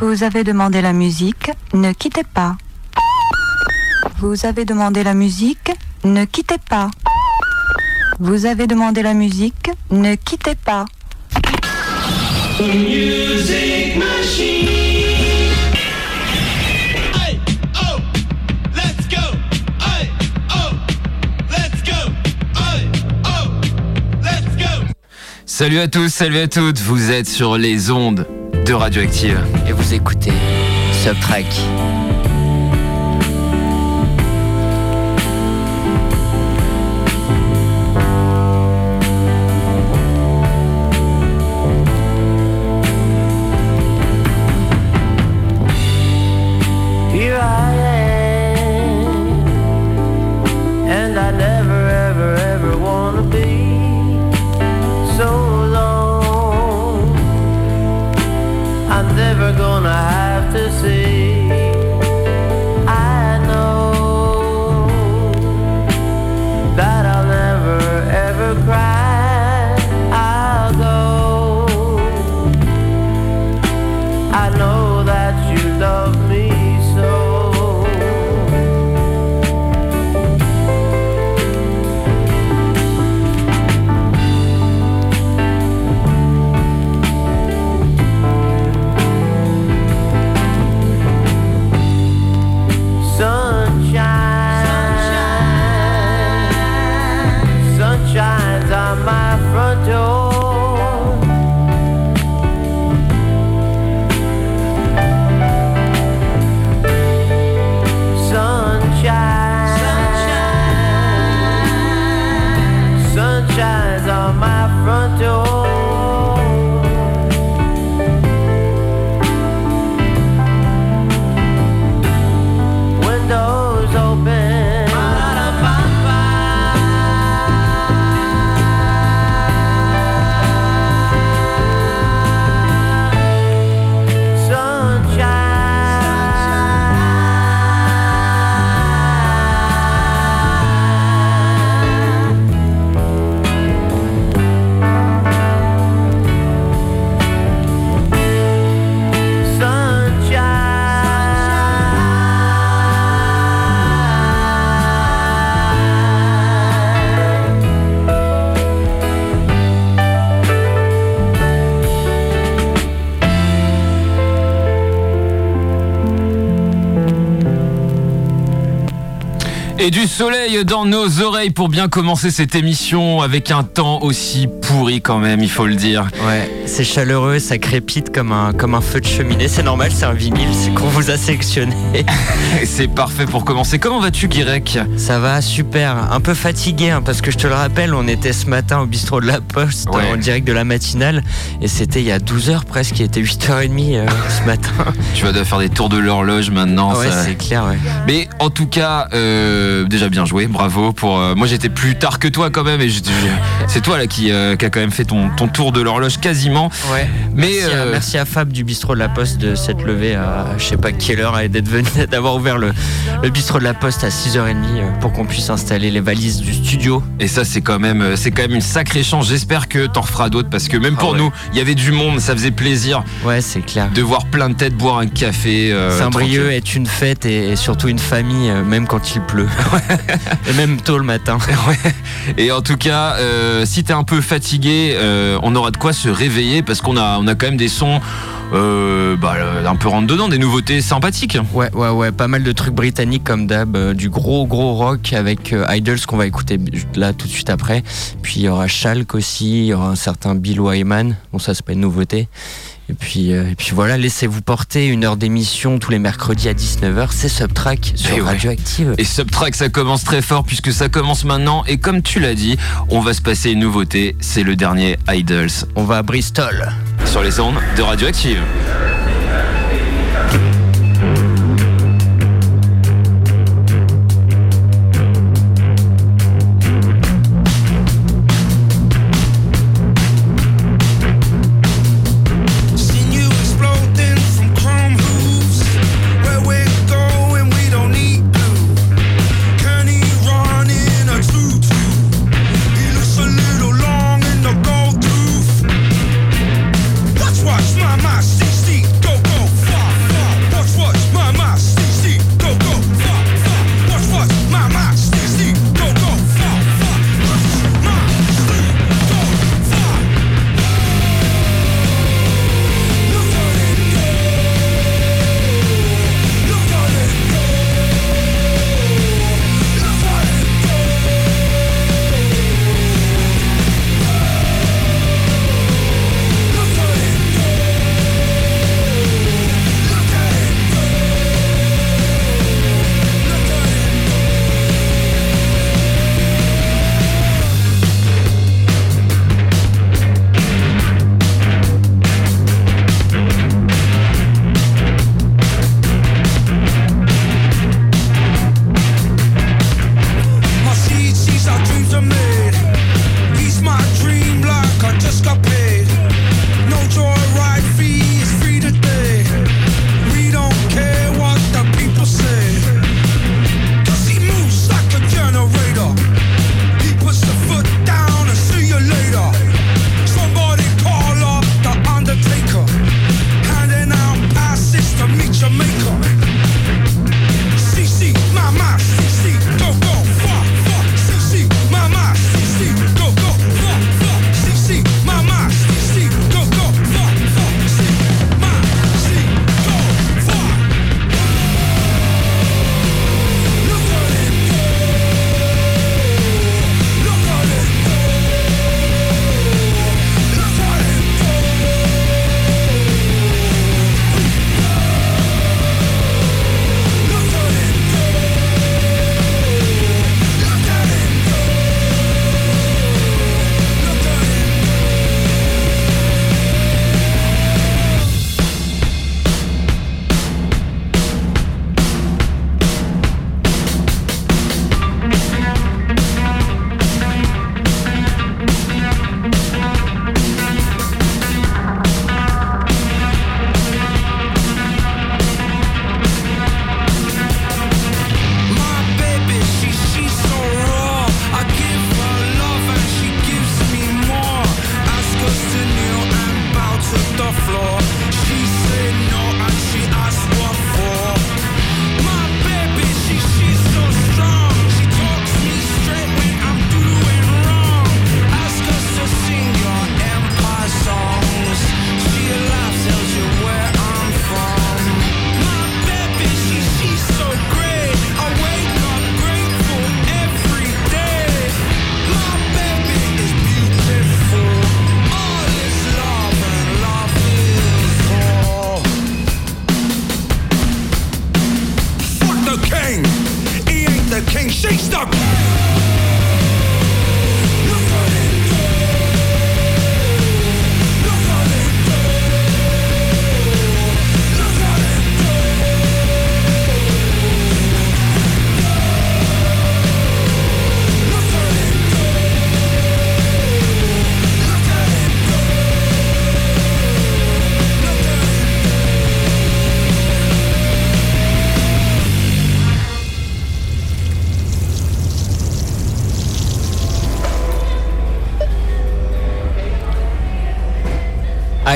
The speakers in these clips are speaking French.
Vous avez demandé la musique, ne quittez pas. Vous avez demandé la musique, ne quittez pas. Vous avez demandé la musique, ne quittez pas. Salut à tous, salut à toutes, vous êtes sur les ondes Radioactive. Et vous écoutez Subtrack. Soleil dans nos oreilles pour bien commencer cette émission avec un temps aussi pourri quand même, il faut le dire. Ouais, c'est chaleureux, ça crépite comme un, comme un feu de cheminée. C'est normal, c'est un vinyle, c'est qu'on vous a sélectionné. C'est parfait pour commencer. Comment vas-tu, Guirec? Ça va, super. Un peu fatigué, hein, parce que je te le rappelle, on était ce matin au bistrot de la Poste, Ouais. en direct de la matinale, et c'était il y a 12 heures presque, il était 8h30 euh, ce matin. Tu vas devoir faire des tours de l'horloge maintenant. ouais, c'est clair, ouais. Mais en tout cas, euh, déjà bien joué, bravo. Pour euh, moi, j'étais plus tard que toi quand même, et c'est toi là qui, euh, qui a quand même fait ton, ton tour de l'horloge quasiment. Ouais. Mais Merci, à, euh, merci à Fab du bistrot de la Poste de s'être levé à je sais pas quelle heure et d'être venu, d'avoir ouvert le, le bistrot de la Poste à 6h30 euh, pour qu'on puisse installer les valises du studio. et ça, c'est quand même, c'est quand même une sacrée chance. J'espère que t'en referas d'autres parce que même Ah pour ouais. nous, il y avait du monde, ça faisait plaisir Ouais, c'est clair. de voir plein de têtes boire un café. Saint-Brieuc est une fête et, et surtout une famille, même quand il pleut. et même tôt le matin. Ouais. Et en tout cas, euh, si t'es un peu fatigué, euh, on aura de quoi se réveiller parce qu'on a, on a quand même des sons euh, bah, un peu rentre dedans, des nouveautés sympathiques. Ouais, ouais, ouais, pas mal de trucs britanniques comme d'hab, euh, du gros, gros rock avec euh, Idols qu'on va écouter là tout de suite après. Puis il y aura Schalk aussi, il y aura un certain Bill Wyman, bon ça c'est pas une nouveauté. Et puis, euh, et puis voilà, laissez-vous porter une heure d'émission tous les mercredis à 19h, c'est Subtrack sur Eh ouais. Radioactive. Et Subtrack, ça commence très fort puisque ça commence maintenant. Et comme tu l'as dit, on va se passer une nouveauté. C'est le dernier Idols On va à Bristol. sur les ondes de Radioactive.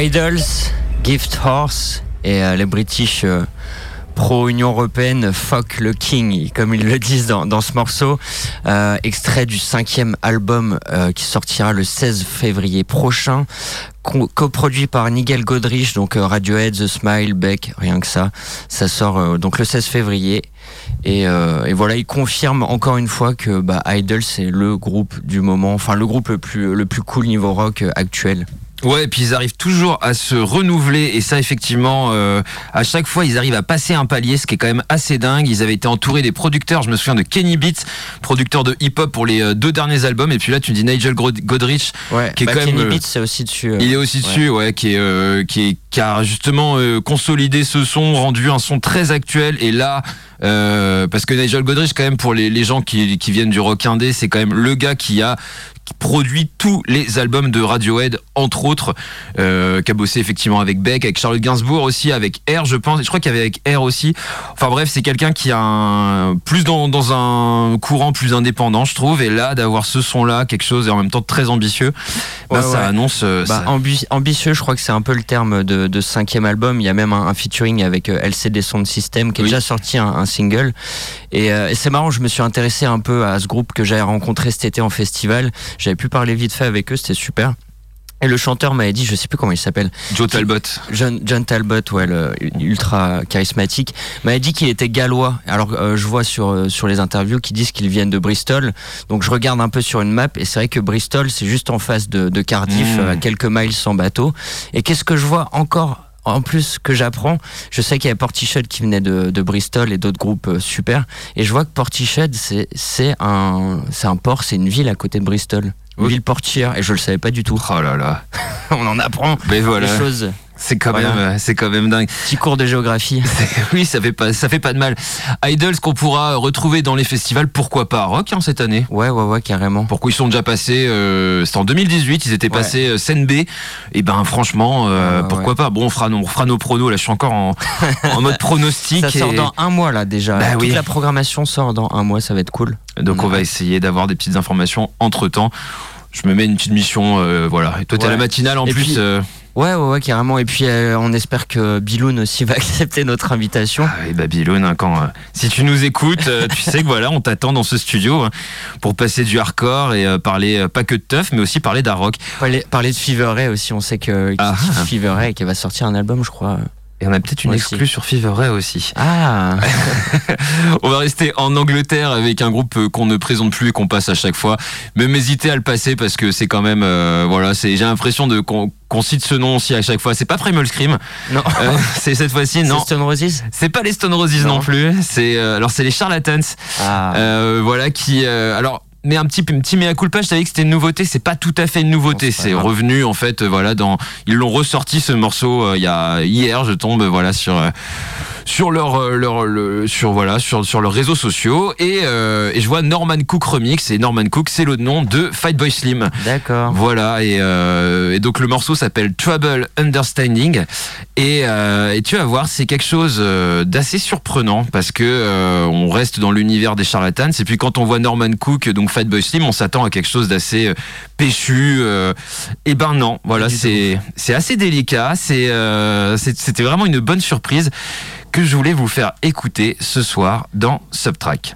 Idols, Gift Horse et euh, les British euh, pro-Union Européenne Fuck le King, comme ils le disent dans, ce morceau. Euh, extrait du cinquième album qui sortira le 16 février prochain. co- coproduit par Nigel Godrich, donc Radiohead, The Smile, Beck, rien que ça. Ça sort donc le 16 février. Et, voilà, il confirme encore une fois que bah, Idol c'est le groupe du moment, enfin le groupe le plus le plus cool niveau rock actuel. Ouais, et puis ils arrivent toujours à se renouveler et ça effectivement, euh, à chaque fois ils arrivent à passer un palier, ce qui est quand même assez dingue. Ils avaient été entourés des producteurs, je me souviens de Kenny Beats, producteur de hip-hop pour les euh, deux derniers albums, et puis là tu dis Nigel Godrich, Ouais, Qui est bah, quand même, Kenny euh, Beats c'est aussi dessus. euh. il est aussi dessus, ouais, qui est euh, qui est qui a justement consolidé ce son, rendu un son très actuel et là. euh, parce que Nigel Godrich, quand même, pour les, les gens qui, qui viennent du rock indé, c'est quand même le gars qui a produit tous les albums de Radiohead, entre autres, euh, qui a bossé effectivement avec Beck, avec Charlotte Gainsbourg aussi, avec R, je pense. Je crois qu'il y avait avec R aussi. Enfin bref, c'est quelqu'un qui a un, plus dans, dans un courant plus indépendant, je trouve. Et là, d'avoir ce son-là, quelque chose et en même temps très ambitieux, bah, Ouais, ça ouais. annonce. euh, Bah, ça- ambi- ambitieux, je crois que c'est un peu le terme de, de cinquième album. Il y a même un, un featuring avec euh, LCD Sound System qui a Oui. déjà sorti un, un single. Et, euh, et c'est marrant, je me suis intéressé un peu à ce groupe que j'avais rencontré cet été en festival. J'avais pu parler vite fait avec eux, c'était super. Et le chanteur m'avait dit, je sais plus comment il s'appelle, Joe Talbot. John, John Talbot, ouais, le ultra charismatique, m'avait dit qu'il était gallois. Alors euh, je vois sur euh, sur les interviews qui disent qu'ils viennent de Bristol. Donc je regarde un peu sur une map et c'est vrai que Bristol c'est juste en face de, de Cardiff, Mmh. euh, à quelques miles sans bateau. Et qu'est-ce que je vois encore en plus que j'apprends, je sais qu'il y avait Portishead qui venait de, de Bristol et d'autres groupes euh, super. Et je vois que Portishead c'est un c'est un port, c'est une ville à côté de Bristol. Ville portière et je le savais pas du tout. Oh là là. On en apprend Mais voilà. des choses. C'est quand Voilà. même, c'est quand même dingue. Petit cours de géographie. oui, ça fait pas, ça fait pas de mal. Idols qu'on pourra retrouver dans les festivals, pourquoi pas Rock hein, cette année. Ouais, ouais, ouais, carrément. Pourquoi ils sont déjà passés euh, C'était en 2018, ils étaient Ouais. passés euh, scène B. Et ben franchement, euh, Ouais, ouais, pourquoi pas Bon, on fera, nos- on fera nos pronos. Là, je suis encore en, en mode pronostic. Ça sort dans un mois là déjà. Bah Toute oui. la programmation sort dans un mois, ça va être cool. Donc on va essayer d'avoir des petites informations entre temps. Je me mets une petite mission, euh, voilà. Et toi, t'es à Ouais. la matinale en Et plus. puis- euh, Ouais, ouais, ouais, carrément. Et puis euh, on espère que Biloun aussi va accepter notre invitation. Ah, et Babylone, hein, quand, euh, si tu nous écoutes, euh, tu sais que voilà, on t'attend dans ce studio hein, pour passer du hardcore et euh, parler euh, pas que de teuf, mais aussi parler d'art rock. Parler, parler de Fever Ray aussi, on sait que Ah. Fever Ray et qu'elle va sortir un album, je crois. Et on a peut-être une exclue sur Fever Ray aussi. Ah, On va rester en Angleterre avec un groupe euh, qu'on ne présente plus et qu'on passe à chaque fois. Même hésiter à le passer parce que c'est quand même, euh, voilà, c'est, j'ai l'impression de qu'on, cite ce nom aussi à chaque fois. C'est pas Primal Scream. non. Euh, c'est cette fois-ci, non. C'est Stone Roses C'est pas les Stone Roses non, Non. plus. C'est euh, alors c'est les Charlatans. Ah, voilà qui alors mais un petit petit mea culpa je savais que c'était une nouveauté. C'est pas tout à fait une nouveauté. C'est revenu en fait euh, voilà dans ils l'ont ressorti ce morceau euh, il y a hier je tombe voilà sur euh, sur leur euh, leur le- sur voilà sur sur leurs réseaux sociaux et euh, et je vois Norman Cook remix et Norman Cook c'est le nom de Fight Boy Slim d'accord. voilà, et, euh, et donc le morceau s'appelle Trouble Understanding. Et, euh, et tu vas voir, c'est quelque chose euh, d'assez surprenant parce que euh, on reste dans l'univers des charlatans. Et puis quand on voit Norman Cook, donc Fatboy Slim, on s'attend à quelque chose d'assez péchu. euh, et ben non, voilà, c'est c'est assez délicat. C'est euh, c'est- c'était vraiment une bonne surprise que je voulais vous faire écouter ce soir dans Subtrack.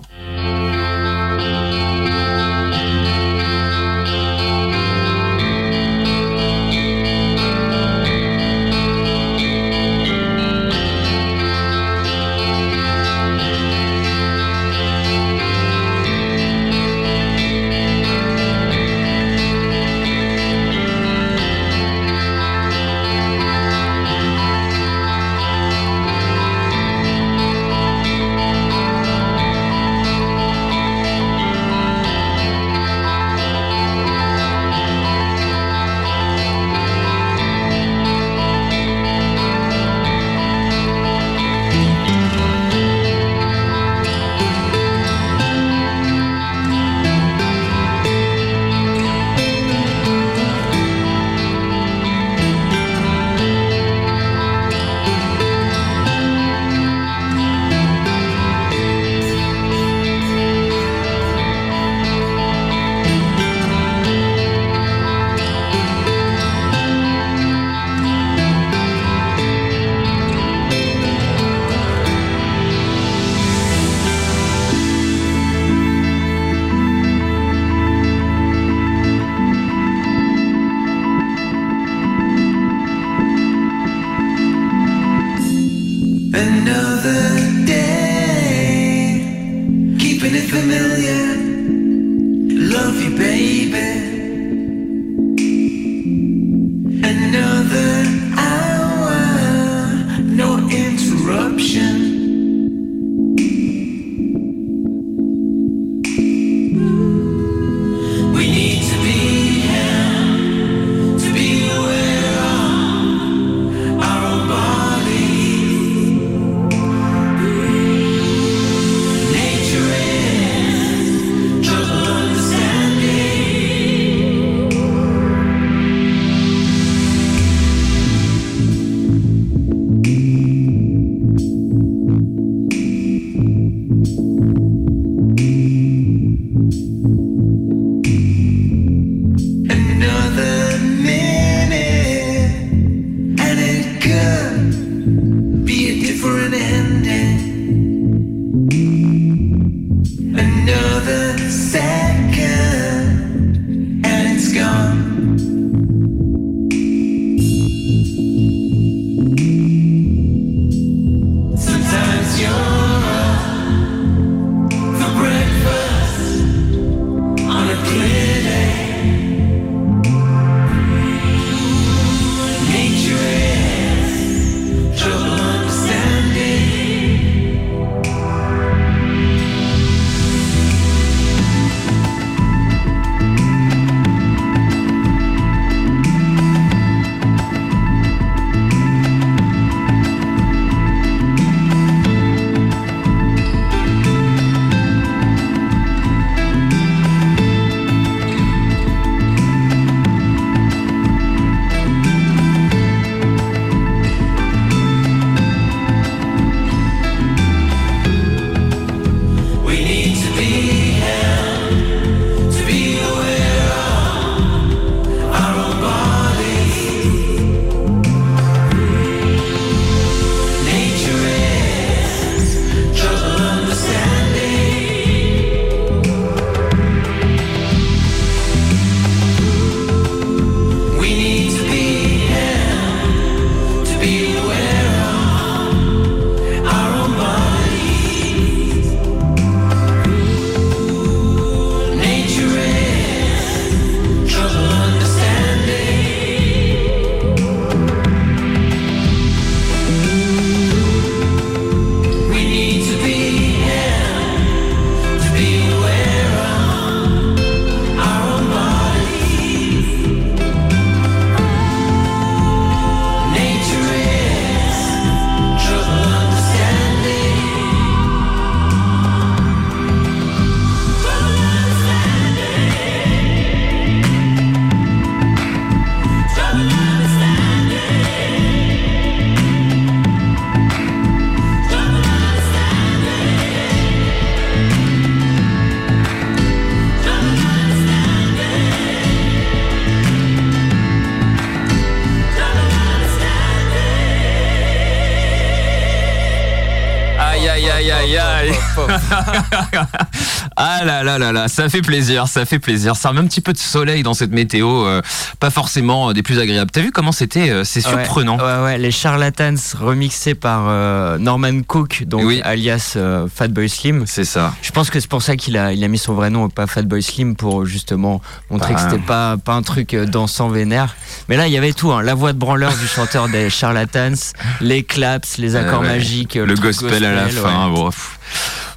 Ah là là ça fait plaisir, ça fait plaisir. Ça remet un petit peu de soleil dans cette météo, euh, pas forcément euh, des plus agréables. T'as vu comment c'était euh, C'est surprenant. Ouais, ouais, les Charlatans remixés par euh, Norman Cook, donc Oui. alias Fatboy Slim. C'est ça. Je pense que c'est pour ça qu'il a, il a mis son vrai nom, pas Fatboy Slim, pour justement montrer Bah. que c'était pas, pas un truc dansant vénère. Mais là, il y avait tout, hein. la voix de branleur du chanteur des Charlatans, les claps, les accords magiques, Le, gospel, à la fin. bon.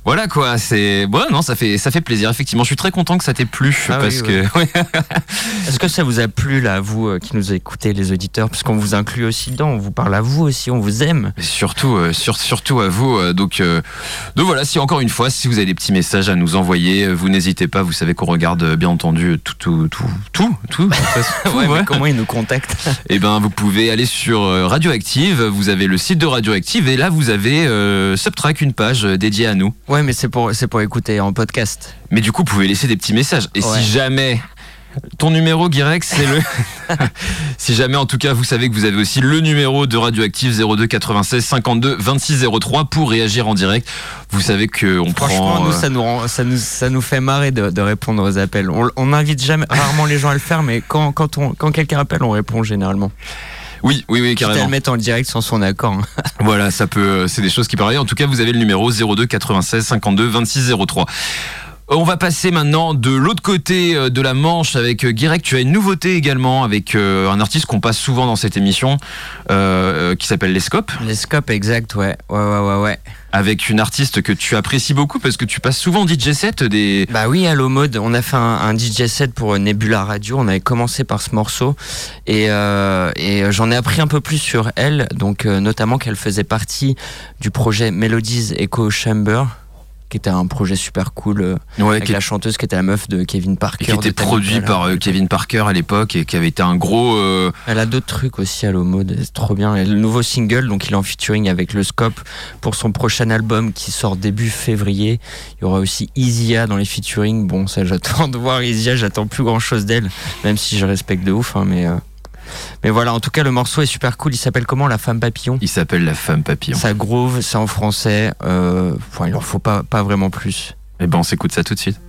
Voilà quoi, c'est bon, non, ça fait ça fait plaisir. Effectivement, je suis très content que ça t'ait plu Ah parce oui, que. Est-ce que ça vous a plu, là, vous euh, qui nous écoutez, les auditeurs, puisqu'on vous inclut aussi dedans, on vous parle à vous aussi, on vous aime. Et surtout, euh, sur- surtout à vous. euh, donc, euh, donc voilà, si encore une fois, si vous avez des petits messages à nous envoyer, vous n'hésitez pas. Vous savez qu'on regarde bien entendu tout, tout, tout, tout, tout. de toute façon, tout, Ouais, mais ouais. comment ils nous contactent? Eh ben, vous pouvez aller sur Radioactive. Vous avez le site de Radioactive et là, vous avez Subtrack, une page dédiée à nous. Ouais, mais c'est pour, c'est pour écouter en podcast. Mais du coup, vous pouvez laisser des petits messages. Et Ouais. si jamais ton numéro, Guirex, c'est le. si jamais, en tout cas, vous savez que vous avez aussi le numéro de Radioactive 02 96 52 26 03 pour réagir en direct. Vous savez que on Franchement, prend. nous, euh, ça nous, rend- ça nous, ça nous fait marrer de, de répondre aux appels. On, on invite jamais, rarement les gens à le faire, mais quand, quand, on, quand quelqu'un appelle, on répond généralement. Oui, oui, oui, Quitte à carrément. le mettre en direct sans son accord. hein. Voilà, ça peut, euh, c'est des choses qui peuvent arriver. En tout cas, vous avez le numéro 02 96 52 26 03. On va passer maintenant de l'autre côté euh, de la Manche avec euh, Guirec. Tu as une nouveauté également avec euh, un artiste qu'on passe souvent dans cette émission euh, euh, qui s'appelle Les Scopes, Les scopes, exact, ouais. Ouais, ouais, ouais, ouais. avec une artiste que tu apprécies beaucoup parce que tu passes souvent en DJ set des. Bah oui, Allo Mode, on a fait un, un DJ set pour Nebula Radio. On avait commencé par ce morceau et, euh, et j'en ai appris un peu plus sur elle, donc euh, notamment qu'elle faisait partie du projet Melodies Echo Chamber, qui était un projet super cool euh, Ouais, avec qui, la chanteuse qui était la meuf de Kevin Parker. qui était produit par euh, Kevin Parker à l'époque et qui avait été un gros. euh, Elle a d'autres trucs aussi à mode, c'est trop bien. Et le nouveau single, donc il est en featuring avec le Scope pour son prochain album qui sort début février. Il y aura aussi Isia dans les featuring. Bon, ça j'attends de voir Isia, j'attends plus grand chose d'elle, même si je respecte de ouf. hein, mais, euh, mais voilà, en tout cas le morceau est super cool. Il s'appelle comment La femme papillon? Il s'appelle La Femme Papillon. Ça groove, c'est en français. Euh, enfin, il en faut pas, pas vraiment plus. Et ben, on s'écoute ça tout de suite.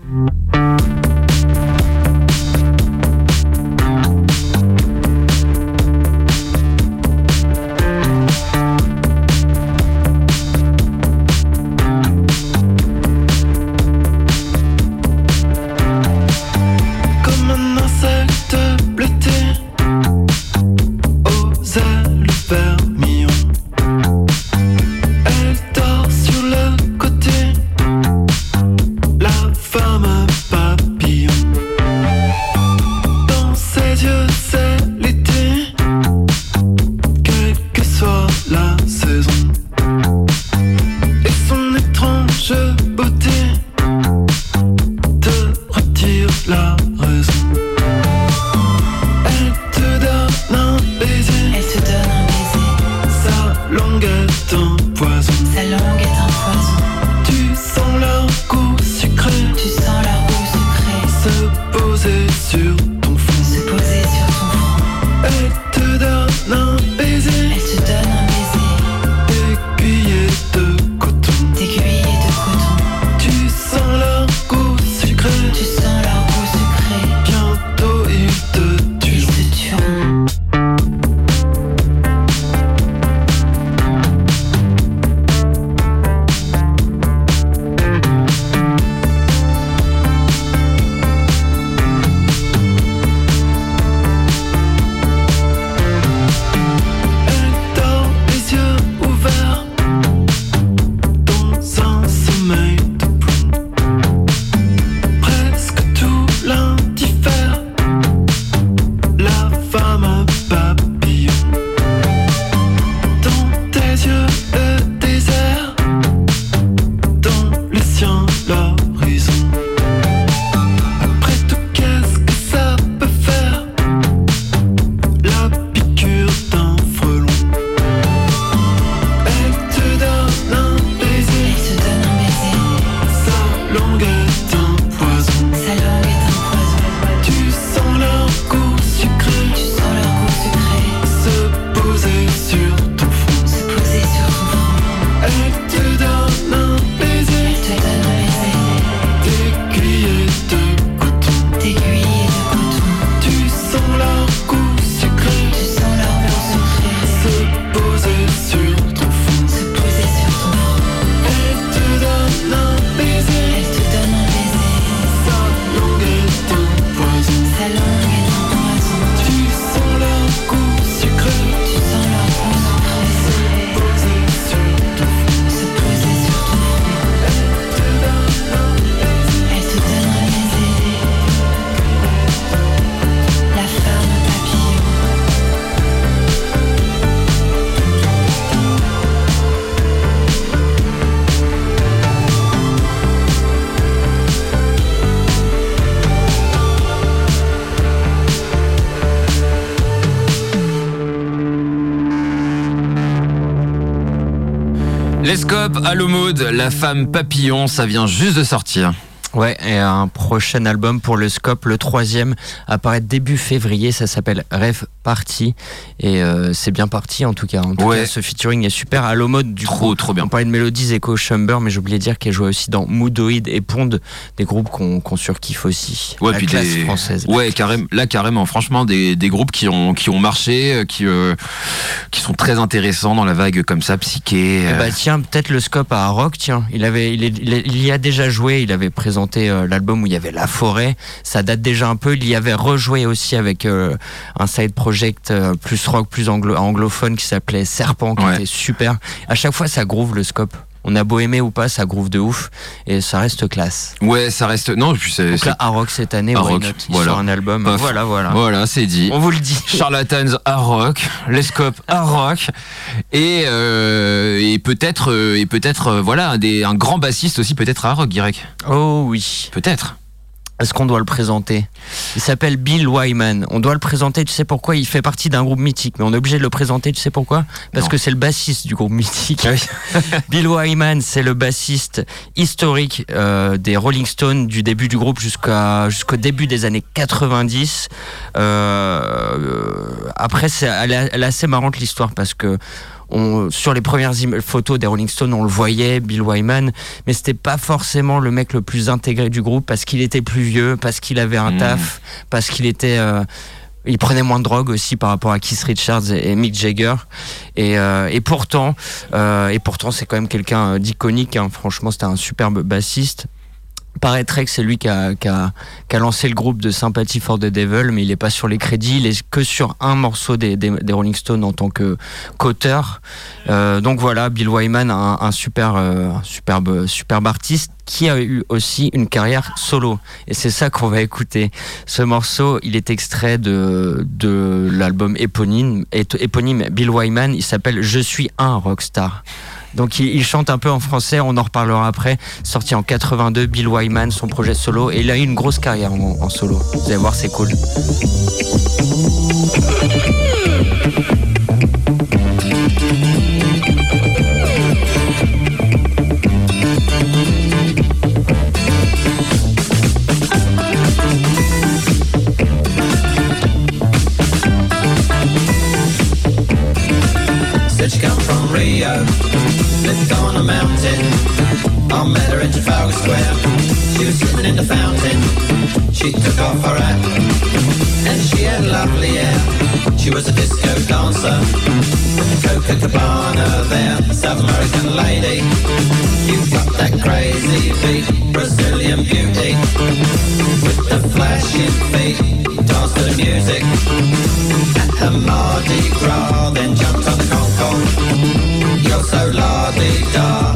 Allo Mode, La Femme Papillon, ça vient juste de sortir. Ouais, et un prochain album pour le Scope, le troisième, apparaît début février. Ça s'appelle Rêve Party. Et euh, c'est bien parti en tout cas. En tout Ouais. cas, ce featuring est super. À mode du Trop, coup, trop bien. On parlait de Mélodies, Echo, Chamber, mais oublié de dire qu'elle jouait aussi dans Moodoid et Pond, des groupes qu'on qu'on surkiffe aussi. Ouais, La puis classe des- française. Ouais, carrément, là carrément, franchement, des, des groupes qui ont qui ont marché, euh, qui euh, qui sont très intéressants dans la vague comme ça, psyché. euh. Bah tiens, peut-être le scope à Rock, tiens. Il avait, il, est- il est- il y a déjà joué. Il avait présenté euh, l'album où il y avait La Forêt. Ça date déjà un peu. Il y avait rejoué aussi avec euh, un side project euh, plus rock, plus anglo- anglophone qui s'appelait Serpent, qui Ouais. était super. À chaque fois, ça groove le scope. On a beau aimer ou pas, ça groove de ouf et ça reste classe. Ouais, ça reste. Non, puis c'est. Donc là, Rock cette année, why Rock, not Il voilà. sort un album. Paf. Voilà, voilà. Voilà, c'est dit. On vous le dit. Charlatans à rock, les scopes à rock et euh, et peut-être euh, et peut-être euh, voilà un des un grand bassiste aussi peut-être à rock Guirec. Oh oui. Peut-être. Est-ce qu'on doit le présenter? Il s'appelle Bill Wyman. On doit le présenter, tu sais pourquoi? Il fait partie d'un groupe mythique, mais on est obligé de le présenter, tu sais pourquoi? Parce Non. que c'est le bassiste du groupe mythique. Bill Wyman, c'est le bassiste historique euh, des Rolling Stones du début du groupe jusqu'à jusqu'au début des années 90. Euh, euh, après, c'est elle elle est assez marrante l'histoire parce que on, sur les premières photos des Rolling Stones, on le voyait, Bill Wyman, mais c'était pas forcément le mec le plus intégré du groupe parce qu'il était plus vieux, parce qu'il avait un Mm. taf, parce qu'il était euh, il prenait moins de drogue aussi par rapport à Keith Richards et, Mick Jagger et, euh, et pourtant euh, et pourtant c'est quand même quelqu'un euh, d'iconique hein. franchement c'était un superbe bassiste paraîtrait que c'est lui qui a, lancé le groupe de Sympathy for the Devil, mais il est pas sur les crédits, il est que sur un morceau des, Rolling Stones en tant que qu'auteur. Euh, donc voilà, Bill Wyman, un, super, euh, superbe, superbe artiste qui a eu aussi une carrière solo. Et c'est ça qu'on va écouter. Ce morceau, il est extrait de, l'album éponyme, ép- éponyme Bill Wyman. Il s'appelle Je suis un rockstar. Donc il, chante un peu en français, on en reparlera après. Sorti en 82, Bill Wyman, son projet solo, et il a eu une grosse carrière en solo. Vous allez voir, c'est cool. She took off her hat, and she had lovely hair. She was a disco dancer, Coca Cabana there. South American lady, you got that crazy beat, Brazilian beauty, with the flashing feet. Dance to the music at a Mardi Gras, then jumped on the Concorde. You're so la-di-da.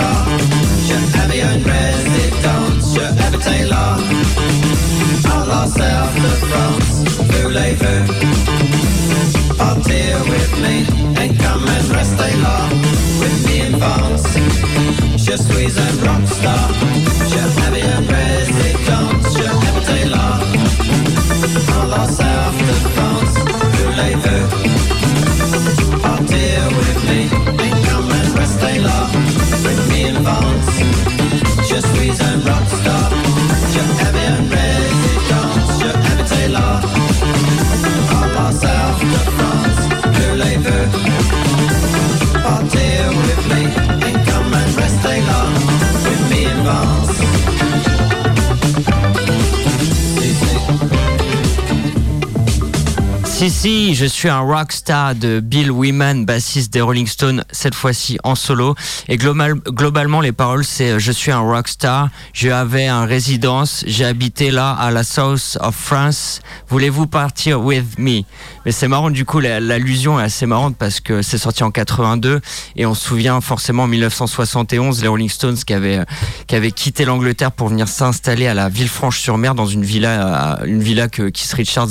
Un suis un rockstar de Bill Wyman, bassiste des Rolling Stones, cette fois-ci en solo. Et global, globalement, les paroles, c'est Je suis un rockstar, j'avais un résidence, j'ai habité là à la South of France. Voulez-vous partir with me? Mais c'est marrant, du coup, la- l'allusion est assez marrante parce que c'est sorti en 82 et on se souvient forcément en 1971, les Rolling Stones qui avaient, qui avaient quitté l'Angleterre pour venir s'installer à la Villefranche-sur-Mer dans une villa, euh, une villa que Keith Richards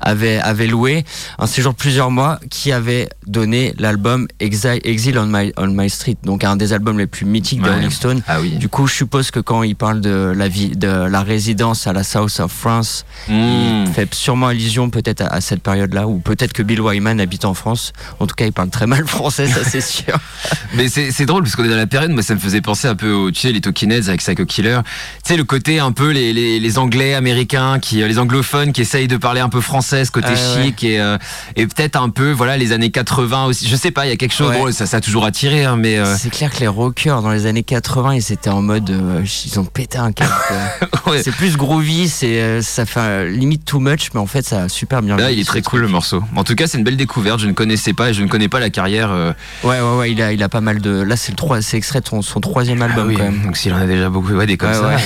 avait, avait loué un séjour de plusieurs mois qui avait donné l'album Exile, On, My, on My Street, donc un des albums les plus mythiques Ouais. Rolling Stones. Ah oui. Du coup, je suppose que quand il parle de la vie, de la résidence à la South of France, Mmh. il fait sûrement allusion peut-être à, à cette période-là, ou peut-être que Bill Wyman habite en France. En tout cas, il parle très mal français, ça c'est sûr. Mais c'est drôle parce qu'on est dans la période, moi ça me faisait penser un peu au, tu sais, les Talking Heads avec Psycho Killer. Tu sais, le côté un peu les, les, les anglais américains, qui, les anglophones qui essayent de parler un peu français, ce côté Ah ouais. chic et, euh, et peut-être un peu, voilà, les années 80 aussi. Je sais pas, il y a quelque chose, Ouais. bon, ça, ça a toujours attiré, hein, mais euh, C'est clair que les rockers dans les années 80, ils étaient en mode, euh, ils ont pété un câble. ouais. C'est plus groovy, c'est euh, ça fait limite too much, mais en fait ça a super bien. Là, il est très cool le morceau. En tout cas, c'est une belle découverte. Je ne connaissais pas et je ne connais pas la carrière. euh, Ouais, ouais, ouais, il a, il a pas mal de. Là, c'est le 3, c'est extrait de son, son troisième album ah oui, quand même. Donc s'il en a déjà beaucoup, ouais, des comme Ouais, ça. ouais.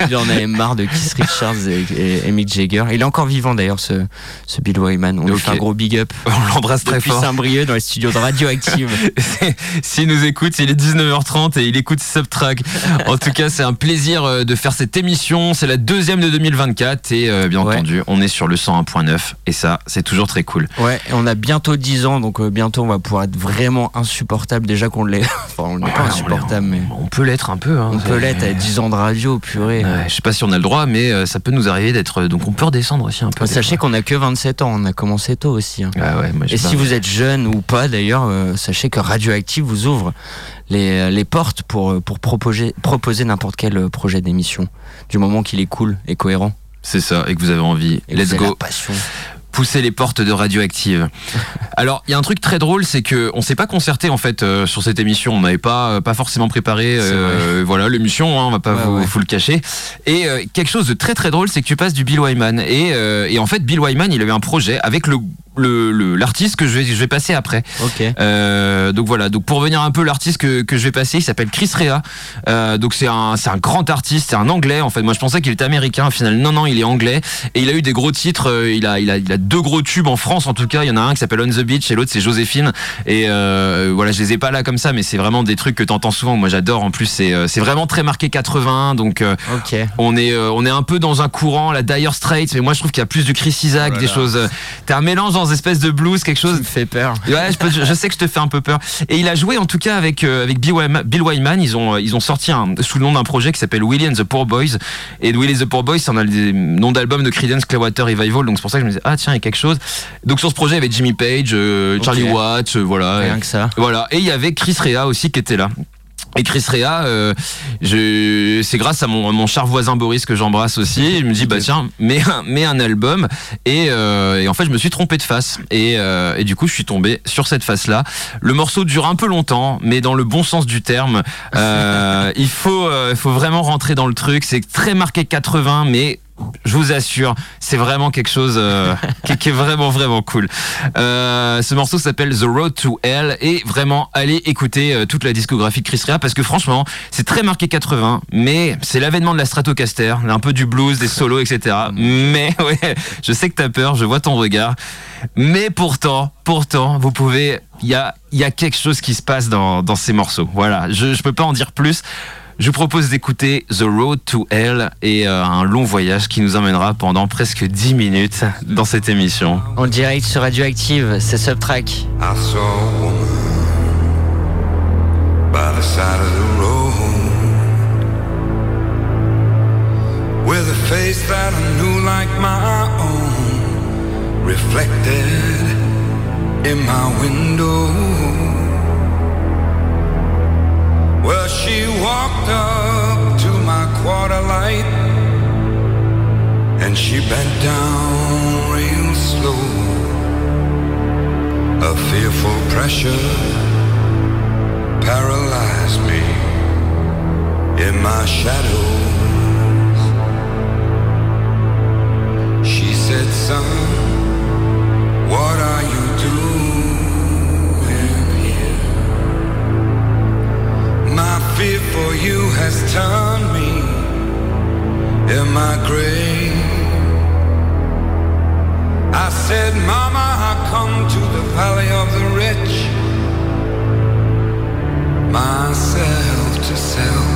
Il en avait marre de Keith Richards et, Mick Jagger. Il est encore vivant d'ailleurs, ce, ce Bill Wyman. On lui fait un gros big up. On l'embrasse très Depuis fort. Saint-Brieuc dans les studios de Radioactive. S'il nous écoute, il est 19h30 et il écoute Subtrack. En tout cas, c'est un plaisir euh, de faire cette émission. C'est la deuxième de 2024 et euh, bien Ouais. entendu, on est sur le 101.9 et ça, c'est toujours très cool. Ouais, et on a bientôt 10 ans, donc euh, bientôt on va pouvoir être vraiment insupportable. Déjà qu'on l'est. Enfin, on n'est pas insupportable, mais. On peut l'être un peu. Hein, On peut l'être à 10 ans de radio, purée. Ouais, je sais pas si on a le droit, mais ça peut nous arriver d'être. Donc on peut redescendre aussi un peu. des Sachez qu'on a que 27 ans, on a commencé tôt aussi. hein. Ah ouais, moi, Et pas. si vous êtes jeune ou pas d'ailleurs, euh, sachez que Radioactive vous ouvre les, les portes pour, euh, pour proposer, proposer n'importe quel euh, projet d'émission, du moment qu'il est cool et cohérent. C'est ça, et que vous avez envie. Et Let's go. passion. pousser les portes de Radioactive. Alors, il y a un truc très drôle, c'est que on s'est pas concerté en fait euh, sur cette émission. On n'avait pas euh, pas forcément préparé euh, voilà l'émission. Hein, on va pas Ouais, vous, ouais. vous le cacher. Et euh, quelque chose de très très drôle, c'est que tu passes du Bill Wyman. Et, euh, et en fait, Bill Wyman, il avait un projet avec le le- le- l'artiste que je vais, je vais passer après. Ok. Euh, donc voilà, donc pour revenir un peu l'artiste que, que je vais passer, il s'appelle Chris Rea. Euh, donc c'est un c'est un grand artiste, c'est un anglais en fait. Moi je pensais qu'il était américain, au final non non, il est anglais et il a eu des gros titres, euh, il a il a il a deux gros tubes en France en tout cas, il y en a un qui s'appelle On the Beach et l'autre c'est Joséphine et euh, voilà, je les ai pas là comme ça mais c'est vraiment des trucs que t'entends souvent. Moi j'adore en plus c'est euh, c'est vraiment très marqué 80 donc euh, on est on est un peu dans un courant la Dire Straits mais moi je trouve qu'il y a plus du Chris Isaac, Oh des choses t'as un mélange dans une espèce de blues, quelque chose Ça me fait peur. Ouais, je, peux- je sais que je te fais un peu peur. Et il a joué en tout cas avec euh, avec Bill Wyman. Ils ont ils ont sorti un, sous le nom d'un projet qui s'appelle Willie and the Poor Boys. Et Willie and the Poor Boys, c'est un des noms d'album de Creedence Clearwater Revival. Donc c'est pour ça que je me disais ah tiens il y a quelque chose. Donc sur ce projet il y avait Jimmy Page, euh, Charlie. Watts, euh, voilà. Rien que ça. Voilà. Et il y avait Chris Rea aussi qui était là. Et Chris Rea, euh, je, c'est grâce à mon, mon cher voisin Boris que j'embrasse aussi. Je me dis bah tiens, mets un, mets un album. Et, euh, et en fait, je me suis trompé de face. Et, euh, et du coup, je suis tombé sur cette face-là. Le morceau dure un peu longtemps, mais dans le bon sens du terme. Euh, il faut, euh, il faut vraiment rentrer dans le truc. C'est très marqué 80, mais je vous assure, c'est vraiment quelque chose euh, qui, est vraiment vraiment cool. Euh, ce morceau s'appelle The Road to Hell et vraiment allez écouter euh, toute la discographie de Chris Rea parce que franchement c'est très marqué 80 mais c'est l'avènement de la Stratocaster, un peu du blues, des solos etc. Mais ouais, je sais que t'as peur, je vois ton regard. Mais pourtant, pourtant, vous pouvez, il y a, y a quelque chose qui se passe dans, dans ces morceaux. Voilà, je, je peux pas en dire plus. Je vous propose d'écouter The Road to Hell et euh, un long voyage qui nous emmènera pendant presque 10 minutes dans cette émission. En direct sur Radioactive, c'est Subtrack. I saw a woman by the side of the road with a face that I knew like my own reflected in my window. she bent down real slow. A fearful pressure paralyzed me in my shadows. She said, Son, what are you doing here? My fear for you has turned me in my grave. I said, Mama, I come to the valley of the rich, myself to sell.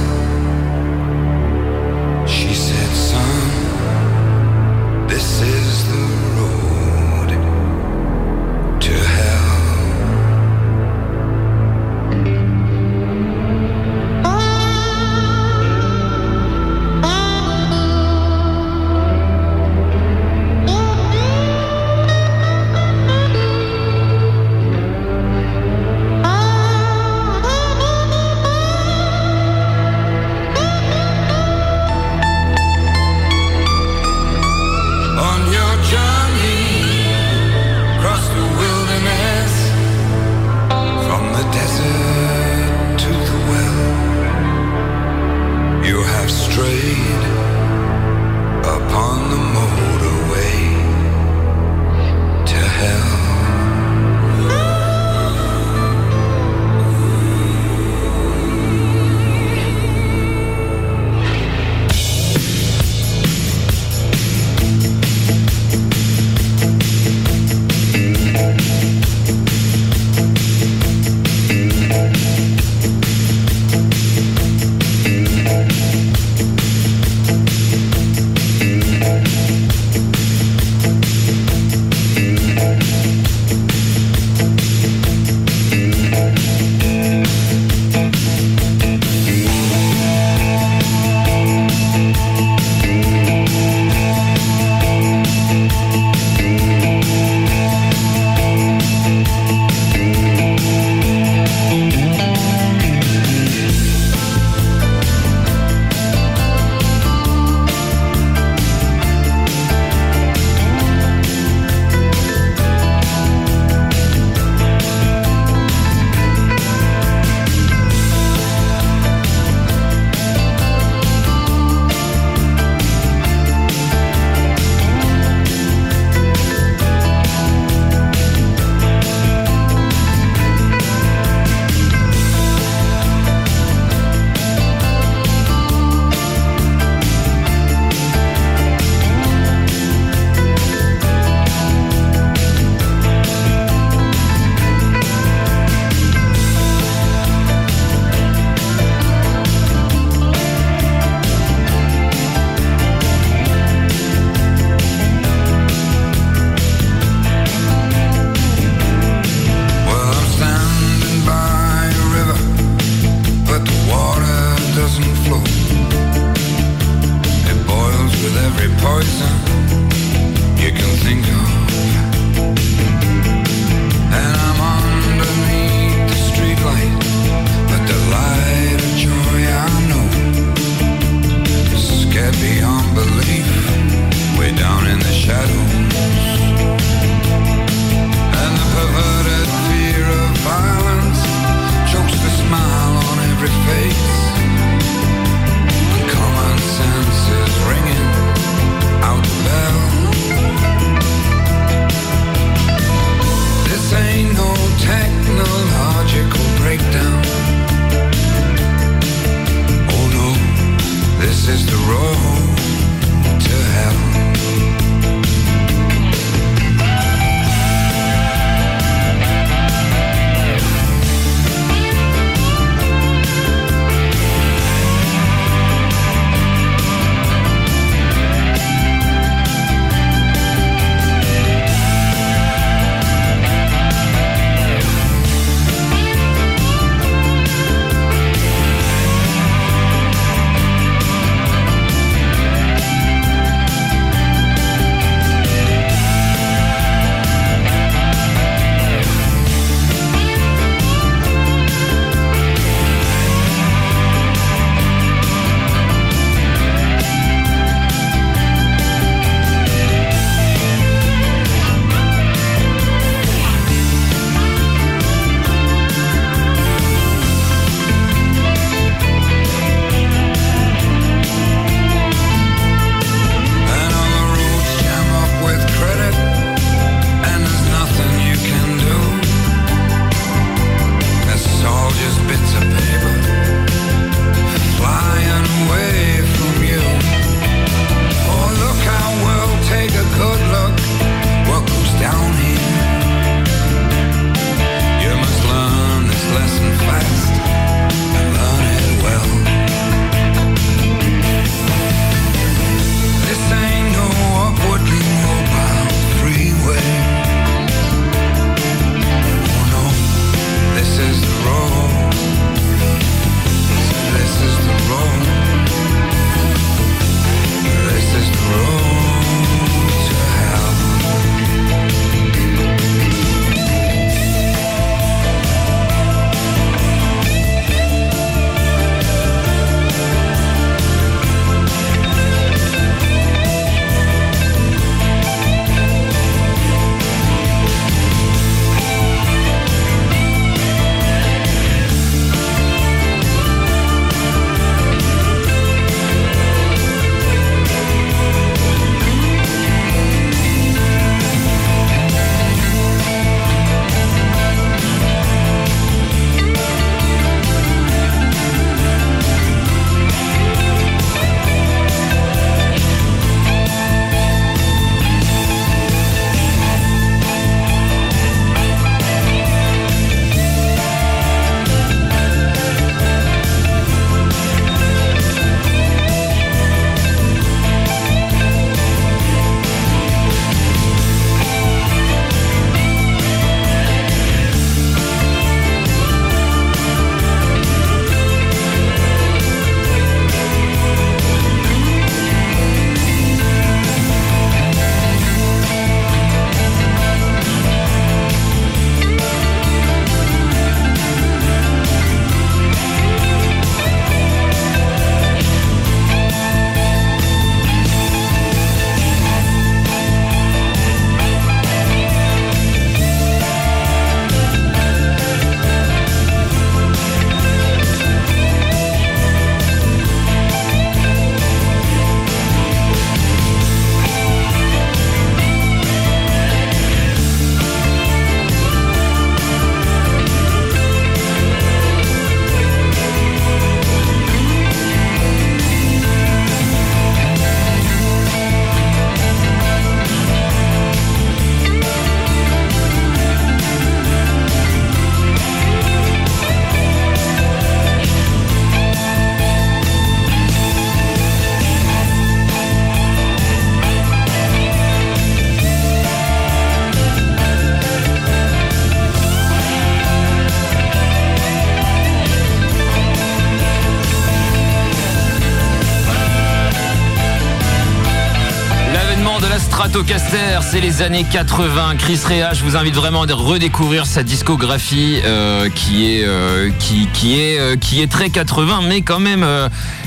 C'est les années 80. Chris Rea, je vous invite vraiment à redécouvrir sa discographie euh, qui est euh, qui, qui est euh, qui est très 80, mais quand même.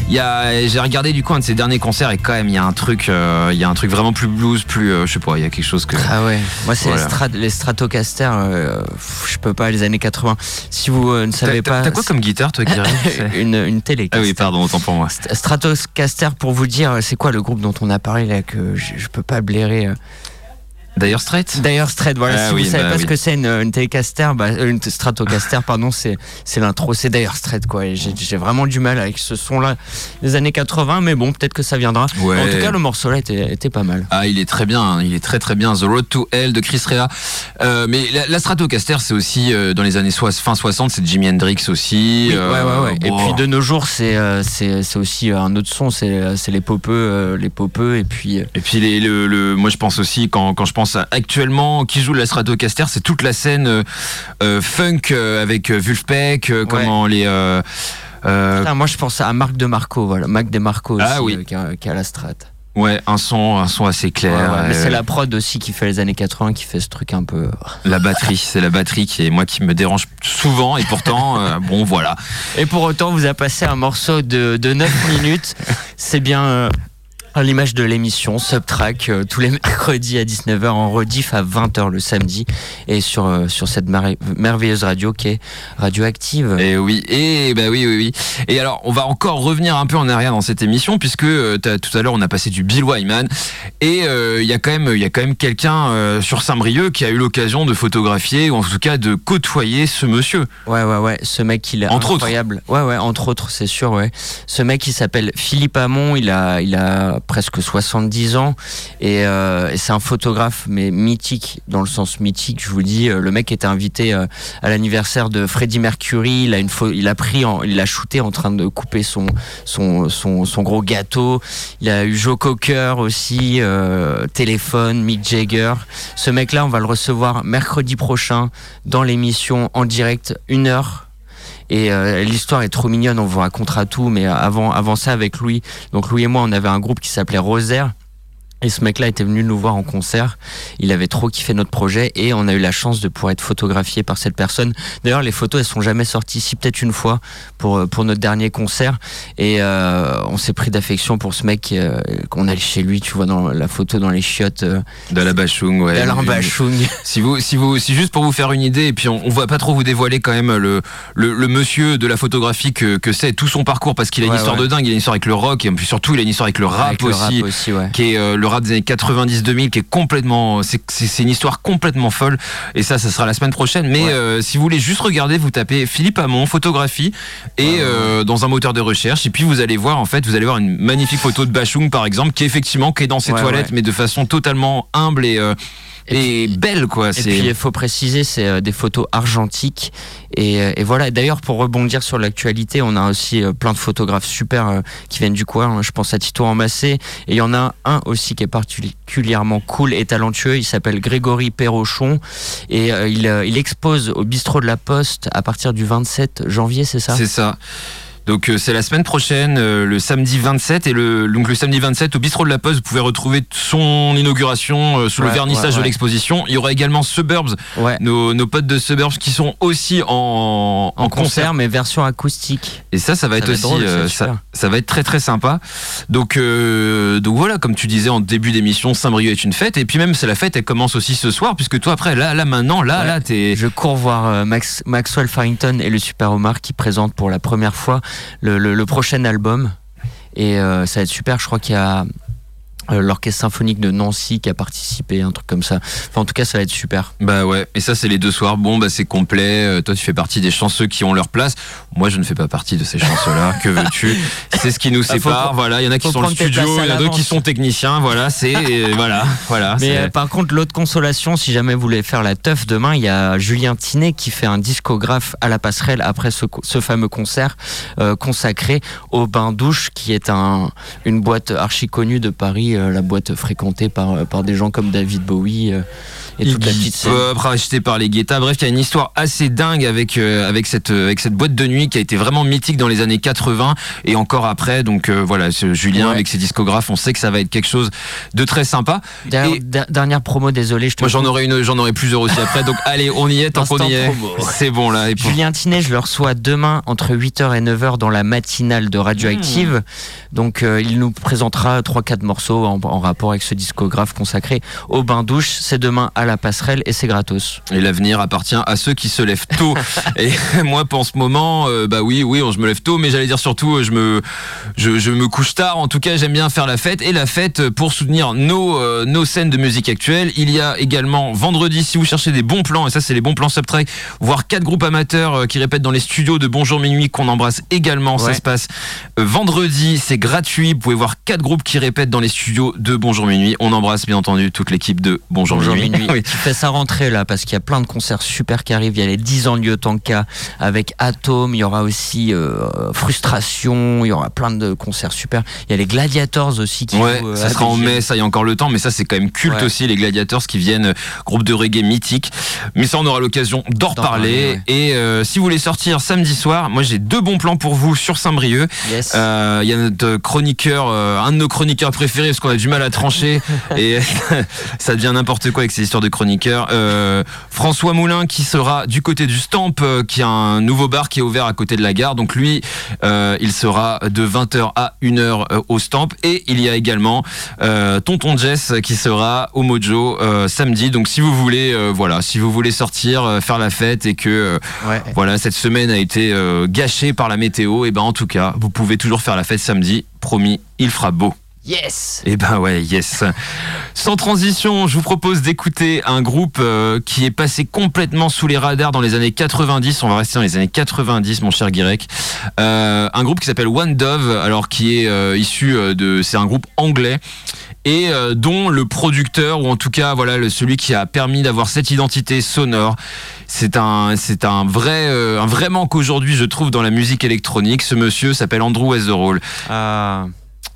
il j'ai regardé du coup un de ses derniers concerts et quand même il y a un truc, il y a un truc vraiment plus blues, plus, je sais pas, il y a quelque chose que. Ah ouais, moi c'est Voilà. les, strat- les Stratocaster, je peux pas, les années 80. Si vous ne savez pas. t'as quoi comme guitare toi, une, une télé. Ah oui, pardon, autant pour moi. St- Stratocaster, pour vous dire, c'est quoi le groupe dont on a parlé là que je, je peux pas blairer. D'ailleurs, Straight. D'ailleurs, Straight, voilà, Ah si oui, vous savez bah pas ce que c'est une, une télécaster, bah, euh, une Stratocaster, pardon, c'est l'intro, c'est d'ailleurs Straight quoi. J'ai vraiment du mal avec ce son-là des années 80, mais bon, peut-être que ça viendra. Ouais. En tout cas, le morceau là était, était pas mal. Ah, il est très bien, hein, il est très très bien. The Road to Hell de Chris Rea. Euh, mais la, la Stratocaster, c'est aussi euh, dans les années fin 60, c'est Jimi Hendrix aussi. Oui, euh, ouais, ouais, ouais. Et puis de nos jours, c'est euh, c'est aussi euh, un autre son, c'est c'est les popeux, euh, les popeux, et puis euh, Et puis les, le, le- moi je pense aussi quand, quand je pense actuellement qui joue la Stratocaster, c'est toute la scène euh, euh, funk euh, avec Vulfpeck, comment les putain, moi je pense à Marc de Marco, voilà, Marc de Marco aussi, Ah oui. qui, a, qui a la strat. ouais un son un son assez Ouais, clair. ouais, mais euh, c'est la prod aussi qui fait les années 80 qui fait ce truc un peu. la batterie, c'est la batterie qui est moi qui me dérange souvent et pourtant euh, bon voilà. Et pour autant, vous a passé un morceau de, de 9 minutes. C'est bien euh, à l'image de l'émission Subtrack, euh, tous les mercredis à 19h, en rediff à 20h le samedi, et sur, euh, sur cette merveilleuse radio qui est radioactive. Et oui, et bah oui, oui, oui. Et alors, on va encore revenir un peu en arrière dans cette émission, puisque euh, tout à l'heure on a passé du Bill Wyman, et il y a quand même, il y a quand même quelqu'un sur Saint-Brieuc qui a eu l'occasion de photographier ou en tout cas de côtoyer ce monsieur. Ouais, ouais, ouais. Ce mec, il est Entre incroyable. Ouais, ouais, entre autres, c'est sûr, ouais. Ce mec, il s'appelle Philippe Hamon. Il a, il a presque 70 ans. Et, euh, et c'est un photographe, mais mythique, dans le sens mythique, je vous dis. Euh, Le mec était invité euh, à l'anniversaire de Freddie Mercury. Il a, une il a pris, il a shooté en train de couper son, son, son, son gros gâteau. Il a eu Joe Cocker aussi, euh, téléphone, Mick Jagger. Ce mec-là, on va le recevoir mercredi prochain dans l'émission en direct, une heure. Et euh, l'histoire est trop mignonne, on vous racontera tout, mais avant, avant ça, avec Louis, donc Louis et moi, on avait un groupe qui s'appelait Rosaire. Et ce mec-là était venu nous voir en concert. Il avait trop kiffé notre projet et on a eu la chance de pouvoir être photographié par cette personne. D'ailleurs, les photos, elles sont jamais sorties ici, peut-être une fois pour, euh, pour notre dernier concert. Et euh, on s'est pris d'affection pour ce mec euh, qu'on allait chez lui. Tu vois dans la photo dans les chiottes euh, D'Alain Bachung, ouais. Une- Bachung. Si vous, si vous, si juste pour vous faire une idée, et puis on, on va pas trop vous dévoiler quand même le, le, le monsieur de la photographie que, que c'est, tout son parcours, parce qu'il a une histoire ouais. de dingue, il a une histoire avec le rock, et puis surtout il a une histoire avec le rap Avec le aussi. rap aussi, ouais. qui est le rap des années 90-2000 qui est complètement c'est une histoire complètement folle. Et ça ça sera la semaine prochaine. Mais Ouais. euh, si vous voulez juste regarder vous tapez Philippe Hamon photographie et Ouais, euh, dans un moteur de recherche. Et puis vous allez voir en fait vous allez voir une magnifique photo de Bachung par exemple qui est effectivement qui est dans ses Ouais, toilettes mais de façon totalement humble et Et belle quoi Et puis il faut préciser, c'est euh, des photos argentiques. Et, euh, et voilà. D'ailleurs, pour rebondir sur l'actualité, on a aussi euh, plein de photographes super qui viennent du coin. Je pense à Tito Embassé. Et il y en a un aussi qui est particulièrement cool et talentueux. Il s'appelle Grégory Perrochon. Et il, il expose au bistrot de la Poste à partir du 27 janvier, c'est ça? C'est ça. Donc euh, c'est la semaine prochaine, euh, le samedi 27 et le donc le samedi 27 au bistrot de la Poste, vous pouvez retrouver son inauguration euh, sous le vernissage ouais, de l'exposition. Il y aura également Suburbs, Ouais. nos, nos potes de Suburbs qui sont aussi en, En concert, mais version acoustique. Et ça, ça va Ça être va être aussi, drôle, ça va euh, être ça, ça va être très très sympa. Donc euh, donc voilà, comme tu disais en début d'émission, Saint-Brieuc est une fête et puis même c'est la fête, elle commence aussi ce soir puisque toi après là là maintenant là là t'es Je cours voir euh, Max, Maxwell Farrington et le Super Omar qui présentent pour la première fois le, le- le prochain album. Et euh, ça va être super. Je crois qu'il y a l'Orchestre Symphonique de Nancy qui a participé, un truc comme ça. Enfin, en tout cas, ça va être super. Bah ouais, et ça c'est les deux soirs. Bon bah c'est complet. Euh, toi tu fais partie des chanceux qui ont leur place. Moi je ne fais pas partie de ces chanceux-là. que veux-tu? C'est ce qui nous Ah, faut sépare. Voilà, il y en a qui sont tes studio, il y en a d'autres qui sont techniciens. Voilà, c'est voilà, voilà. Mais euh, par contre, l'autre consolation, si jamais vous voulez faire la teuf demain, il y a Julien Tinet qui fait un discographe à la passerelle après ce, fameux concert euh, consacré au Bain Douche, qui est un, une boîte archi connue de Paris, euh, la boîte fréquentée par, euh, des gens comme David Bowie. Et toute la petite scène. Pop, racheté par les Guetta. Bref, il y a une histoire assez dingue avec euh, avec cette euh, avec cette boîte de nuit qui a été vraiment mythique dans les années 80 et encore après. Donc euh, voilà, Julien Ouais. avec ses discographes, on sait que ça va être quelque chose de très sympa. Et- dernière promo, désolé, je te Moi, j'en coupe. aurai une, j'en aurai plusieurs aussi après. Donc allez, on y est tant qu'on y est. C'est bon là. Et Julien Tinet, je le reçois demain entre 8h et 9h dans la matinale de Radioactive. Donc euh, il nous présentera 3-4 morceaux en, en rapport avec ce discographe consacré au bain douche. C'est demain à la passerelle et c'est gratos. Et l'avenir appartient à ceux qui se lèvent tôt. et moi, pour ce moment, euh, bah oui, oui, on, je me lève tôt, mais j'allais dire surtout, euh, je me, je, je me couche tard. En tout cas, j'aime bien faire la fête. Et la fête, euh, pour soutenir nos, euh, nos scènes de musique actuelle, il y a également vendredi, si vous cherchez des bons plans, et ça, c'est les bons plans Subtrack, voire quatre groupes amateurs euh, qui répètent dans les studios de Bonjour Minuit qu'on embrasse également. Ça se passe vendredi, c'est gratuit. Vous pouvez voir quatre groupes qui répètent dans les studios de Bonjour Minuit. On embrasse bien entendu toute l'équipe de Bonjour, Bonjour Minuit. minuit. Oui. Tu fais sa rentrée là parce qu'il y a plein de concerts super qui arrivent. Il y a les 10 ans de Lyotanka avec Atom. Il y aura aussi euh, Frustration. Il y aura plein de concerts super. Il y a les Gladiators aussi qui Ouais, jouent, euh, ça sera en mai, ça y a encore le temps, mais ça c'est quand même culte Ouais. aussi, les Gladiators qui viennent, euh, groupe de reggae mythique. Mais ça on aura l'occasion d'en reparler. parler, Et euh, si vous voulez sortir samedi soir, moi j'ai deux bons plans pour vous sur Saint-Brieuc. Yes. Euh, Il y a notre chroniqueur, un de nos chroniqueurs préférés, parce qu'on a du mal à trancher, et ça devient n'importe quoi avec ces histoires de chroniqueurs. Euh, François Moulin qui sera du côté du Stamp, euh, qui a un nouveau bar qui est ouvert à côté de la gare. Donc lui, euh, il sera de 20h à 1h euh, au Stamp. Et il y a également Tonton Jess qui sera au Mojo samedi. Donc si vous voulez, voilà, si vous voulez sortir, faire la fête et que Ouais. voilà, cette semaine a été gâchée par la météo, et ben en tout cas, vous pouvez toujours faire la fête samedi. Promis, il fera beau. Yes. Et ben ouais, yes. Sans transition, je vous propose d'écouter un groupe euh, qui est passé complètement sous les radars dans les années 90. On va rester dans les années 90, mon cher Guirec. Euh, un groupe qui s'appelle One Dove, alors qui est euh, issu euh, de, c'est un groupe anglais et euh, dont le producteur ou en tout cas voilà le- celui qui a permis d'avoir cette identité sonore. C'est un, c'est un vrai, euh, un vrai manque aujourd'hui, je trouve, dans la musique électronique. Ce monsieur s'appelle Andrew Weatherall. Ah,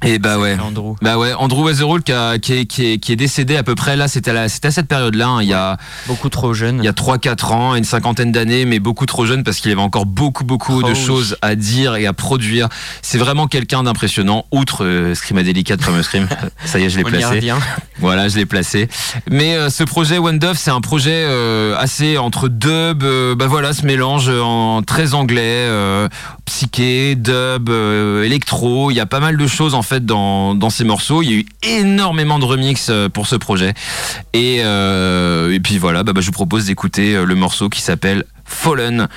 Et bah ouais. Andrew. Bah ouais, Andrew Weatherall qui, a- qui, est, qui, est, qui est décédé à peu près là, c'était à, à cette période-là, hein, il y a, Beaucoup trop jeune. il y a 3-4 ans, une cinquantaine d'années, mais beaucoup trop jeune parce qu'il avait encore beaucoup beaucoup Oh de oui. choses à dire et à produire. C'est vraiment quelqu'un d'impressionnant, outre euh, Screamadelica de Fameux Scream. Ça y est, je l'ai placé. revient. Voilà, je l'ai placé. Mais euh, ce projet One Dove, c'est un projet euh, assez entre dub, euh, bah voilà, ce mélange en très anglais, psyché, dub, électro. Il y a pas mal de choses en fait dans, ces morceaux. Il y a eu énormément de remix euh, pour ce projet. Et, euh, puis voilà, bah, bah, je vous propose d'écouter euh, le morceau qui s'appelle Fallen.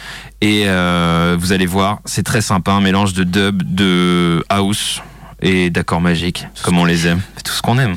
Et vous allez voir, c'est très sympa, un mélange de dub, de house et d'accords magiques, comme on les aime. Tout ce qu'on aime.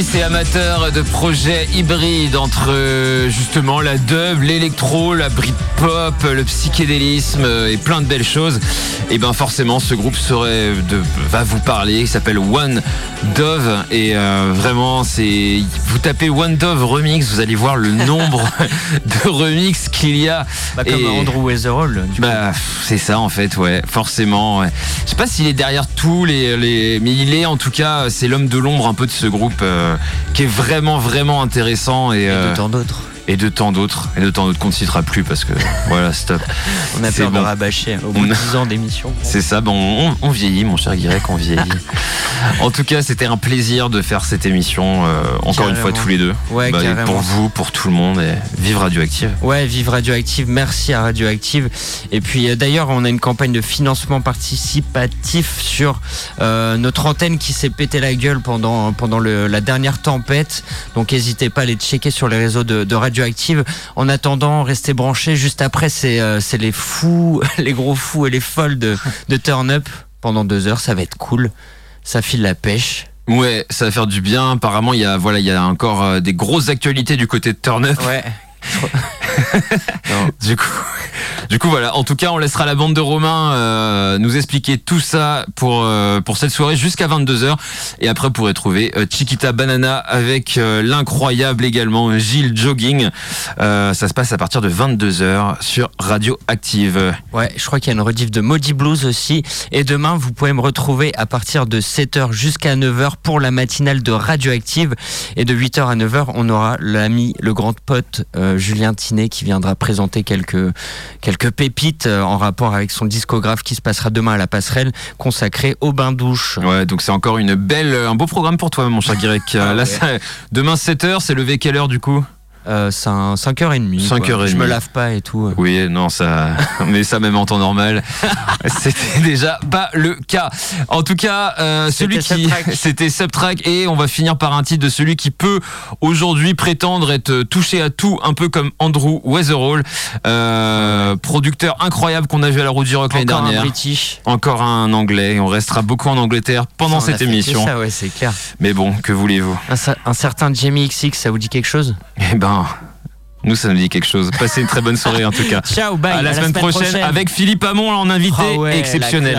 Amatrice et amateur de projets hybrides entre justement la dub, l'électro, la Britpop, le psychédélisme euh, et plein de belles choses. Et ben forcément ce groupe serait va vous parler, il s'appelle One Dove et euh, vraiment c'est vous tapez One Dove remix, vous allez voir le nombre de remix qu'il y a. Bah, comme Et- Andrew Weatherall. Bah, c'est ça en fait, ouais, forcément. ouais. Je sais pas s'il est derrière tous les, les, mais il est en tout cas, c'est l'homme de l'ombre un peu de ce groupe euh, qui est vraiment vraiment intéressant et, Et euh, de tant d'autres. Et de tant d'autres et de tant d'autres qu'on ne citera plus parce que voilà, stop. On a peur bon. de rabâcher au bout de a- 10 ans d'émission. C'est ça, bon, on, on vieillit, mon cher Guirec, on vieillit. en tout cas, c'était un plaisir de faire cette émission, euh, encore une fois tous les deux. Ouais, Bah, pour vous, pour tout le monde, et vive Radioactive. Ouais, vive Radioactive, merci à Radioactive. Et puis euh, d'ailleurs, on a une campagne de financement participatif sur euh, notre antenne qui s'est pété la gueule pendant, pendant le- la dernière tempête. Donc n'hésitez pas à les checker sur les réseaux de, de Radioactive. En attendant, restez branchés. Juste après, c'est euh, c'est les fous, les gros fous et les folles de, de Turn Up pendant deux heures. Ça va être cool. Ça file la pêche. Ouais, ça va faire du bien. Apparemment, il y a, voilà, il y a encore euh, des grosses actualités du côté de Turn Up. Ouais. Du coup, du coup, voilà. En tout cas, on laissera la bande de Romain euh, nous expliquer tout ça pour euh, pour cette soirée jusqu'à 22 h Et après, vous pourrez trouver euh, Chiquita Banana avec l'incroyable également Gilles Jogging. Ça se passe à partir de 22 h sur Radio Active. Ouais, je crois qu'il y a une rediff de Maudit Blues aussi. Et demain, vous pouvez me retrouver à partir de 7h jusqu'à 9h pour la matinale de Radioactive. Et de 8h à 9h, on aura l'ami, le grand pote euh, Julien Tinet qui viendra présenter quelques, quelques pépites euh, en rapport avec son discographe qui se passera demain à la passerelle consacrée au bain-douche. Ouais, donc c'est encore une belle, un beau programme pour toi, mon cher Guirec. Ah ouais. demain 7 h c'est levé quelle heure du coup? Euh, c'est un 5h30. 5h30. Je me lave pas et tout. Oui, non, ça, mais ça même en temps normal, c'était déjà pas le cas. En tout cas, euh, celui qui, c'était Subtrack, et on va finir par un titre de celui qui peut aujourd'hui prétendre être touché à tout, un peu comme Andrew Weatherall, euh, producteur incroyable qu'on a vu à la Route du Rock l'année Encore un dernière. British. Encore un anglais, on restera beaucoup en Angleterre pendant Ça, cette émission. Ça, ouais, c'est clair. Mais bon, que voulez-vous? Un, un certain Jamie XX, ça vous dit quelque chose? Eh ben, Nous, ça nous dit quelque chose. Passez une très bonne soirée en tout cas. Ciao, bye. à la, semaine, prochaine, avec Philippe Hamon en invité Ah ouais, la exceptionnel.